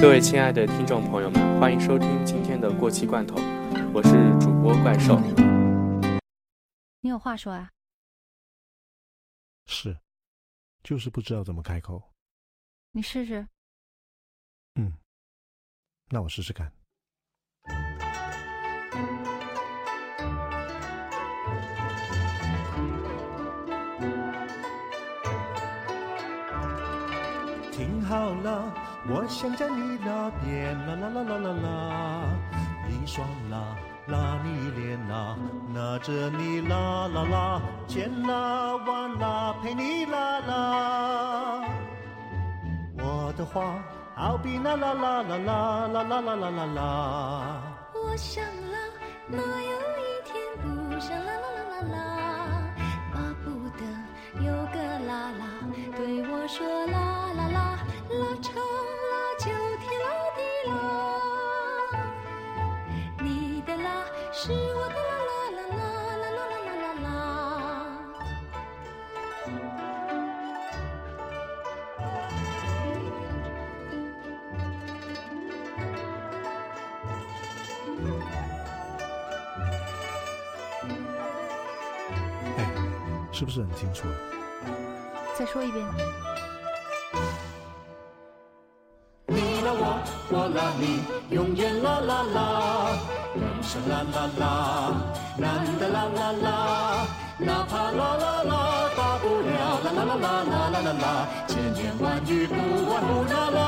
各位亲爱的听众朋友们，欢迎收听今天的过期罐头，我是主播怪兽。你有话说啊？是，就是不知道怎么开口。你试试。嗯，那我试试看。听好了，我想在你那边，啦啦啦啦啦啦，一双啦拉你脸啦，拿着你啦啦啦，千啦万啦陪你啦啦。我的话好比啦啦啦啦啦啦啦啦啦啦。我想啦，哪有哎，是不是很清楚？再说一遍。你拉我，我拉你，永远啦啦啦，人生啦啦啦，难得啦啦啦，哪怕啦啦啦。大不了啦啦啦啦啦啦啦啦，千言万语不外乎啦啦。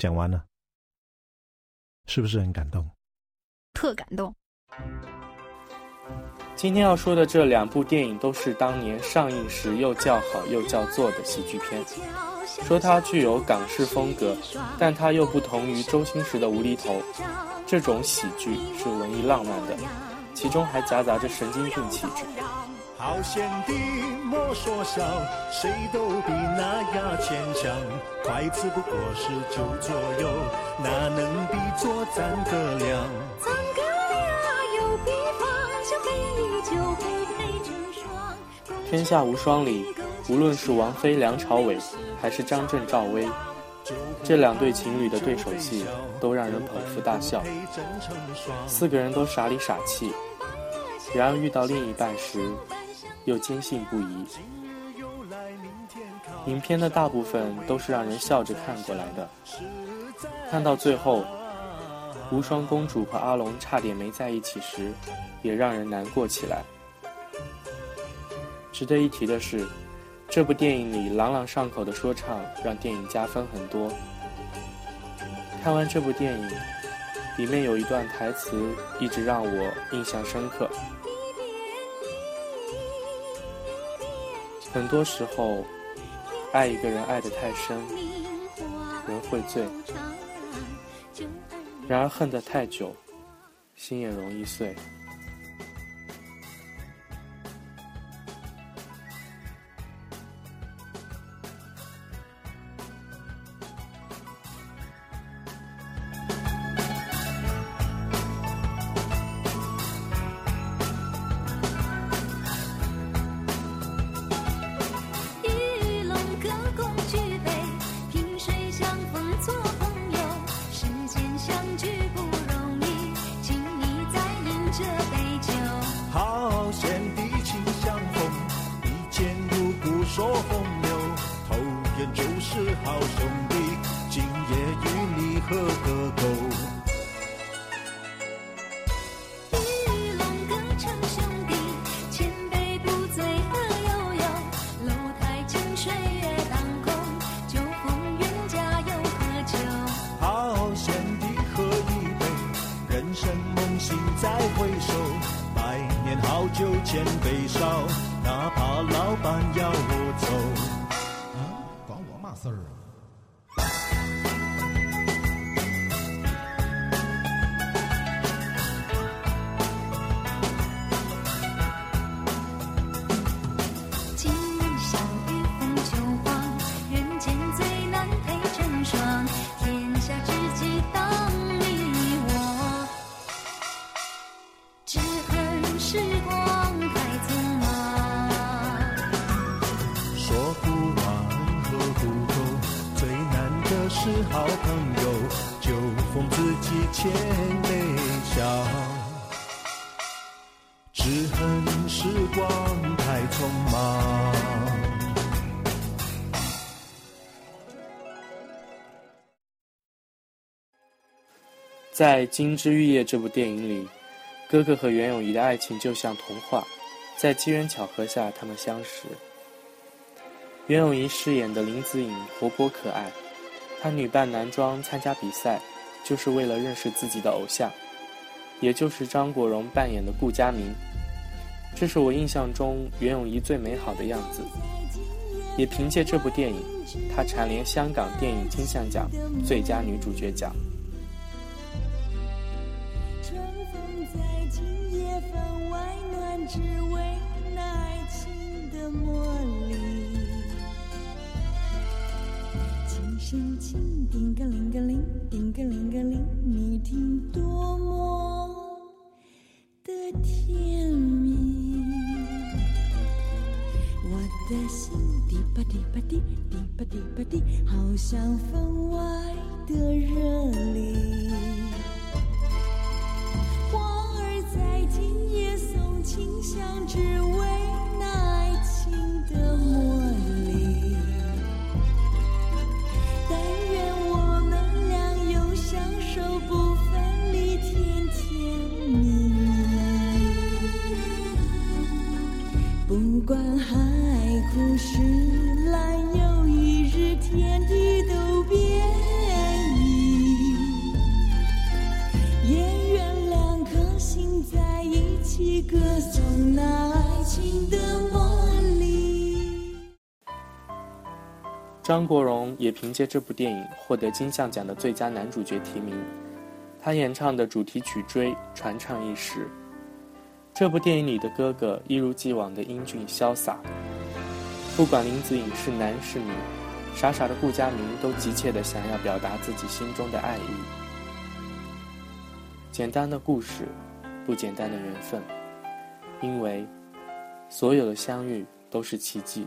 讲完了，是不是很感动？特感动。今天要说的这两部电影都是当年上映时又叫好又叫座的喜剧片。说它具有港式风格，但它又不同于周星驰的无厘头。这种喜剧是文艺浪漫的，其中还夹杂着神经病气质。好险的莫说笑，谁都比那牙签强。筷子不过是九左右，哪能比作赞格量？赞格呀，有比方，小黑你就会配成双。天下无双里，无论是王菲、梁朝伟，还是张震、赵薇，这两对情侣的对手戏都让人捧腹大笑。四个人都傻里傻气，然而遇到另一半时，又坚信不疑。影片的大部分都是让人笑着看过来的，看到最后，无双公主和阿龙差点没在一起时，也让人难过起来。值得一提的是，这部电影里朗朗上口的说唱让电影加分很多。看完这部电影，里面有一段台词一直让我印象深刻。很多时候，爱一个人爱得太深，人会醉；然而恨得太久，心也容易碎。这杯酒好贤弟情相逢一见如故说风流投缘就是好兄弟今夜与你喝个够玉龙哥唱兄弟千杯不醉喝悠悠楼台镜水月当空酒逢冤家又何求好贤再回首，百年好酒千杯少，哪怕老板要我走。啊，关我嘛事儿啊？好朋友，就封自己千杯笑。只恨时光太匆忙。在《金枝玉叶》这部电影里，哥哥和袁咏仪的爱情就像童话，在机缘巧合下他们相识。袁咏仪饰演的林子颖活泼可爱，她女扮男装参加比赛，就是为了认识自己的偶像，也就是张国荣扮演的顾佳明。这是我印象中袁咏仪最美好的样子。也凭借这部电影，她蝉联香港电影金像奖最佳女主角奖。春风在今夜分外暖，只为那爱情的魔轻轻叮个铃个铃，张国荣也凭借这部电影获得金像奖的最佳男主角提名，他演唱的主题曲《追》传唱一时。这部电影里的哥哥一如既往的英俊潇洒，不管林子颖是男是女，傻傻的顾佳明都急切的想要表达自己心中的爱意。简单的故事，不简单的缘分，因为所有的相遇都是奇迹。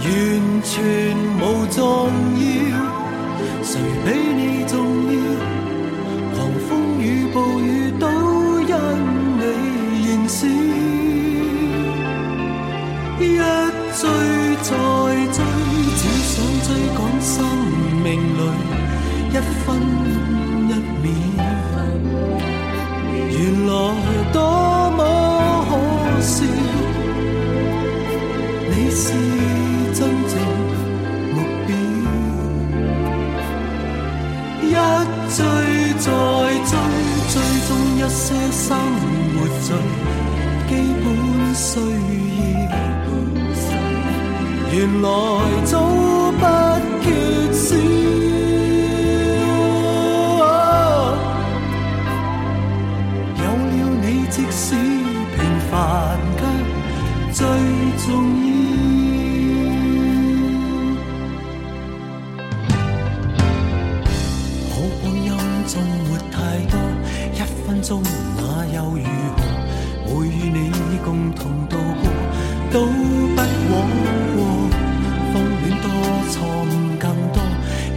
完全无重要，谁比你重要？狂风雨暴雨都因你燃烧，一追再原来早不缺少。有了你，即使平凡却最重要。好光阴纵没太多，一分钟那又如何？会与你共同度过，都不枉过。错误更多，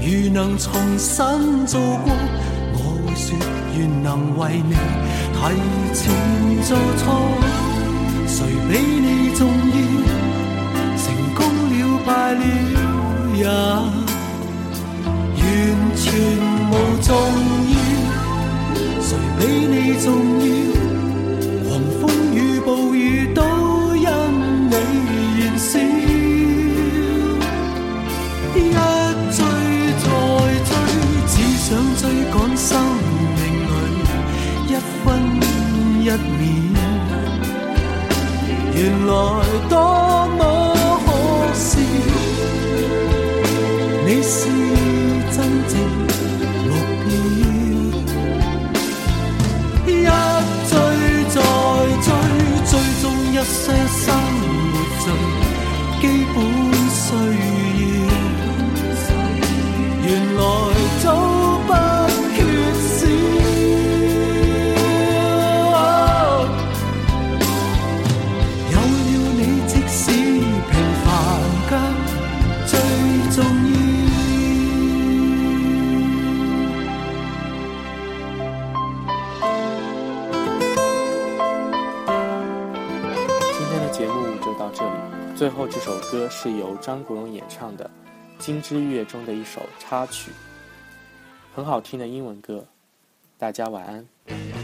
如能重新做过，我会说愿能为你提前做错。谁比你重要？成功了败了也。完全无重要，谁比你重要？一面。原来多么可笑你是真正这首歌是由张国荣演唱的金枝玉叶中的一首插曲。很好听的英文歌。大家晚安。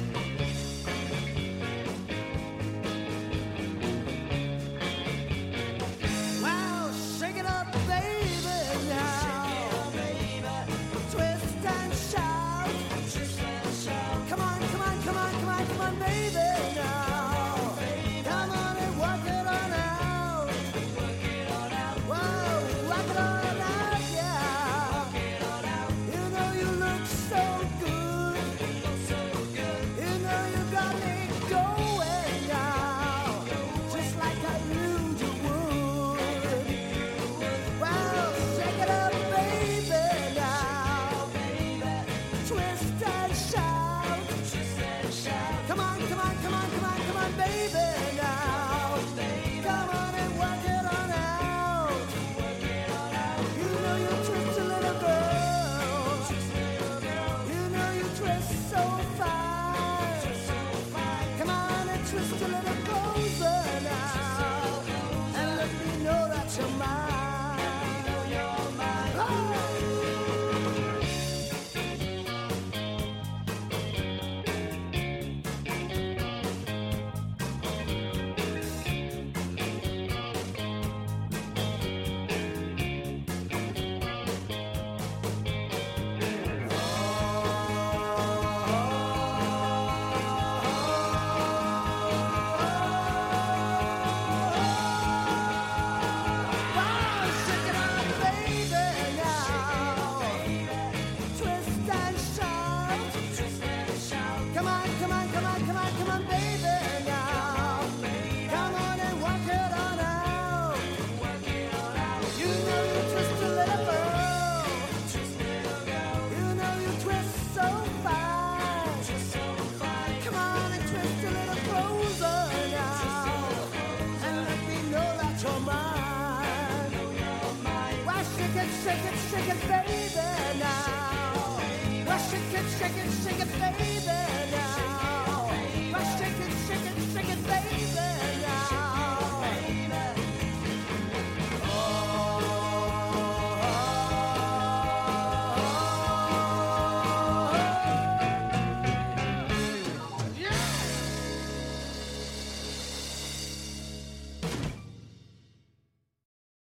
Take it, baby.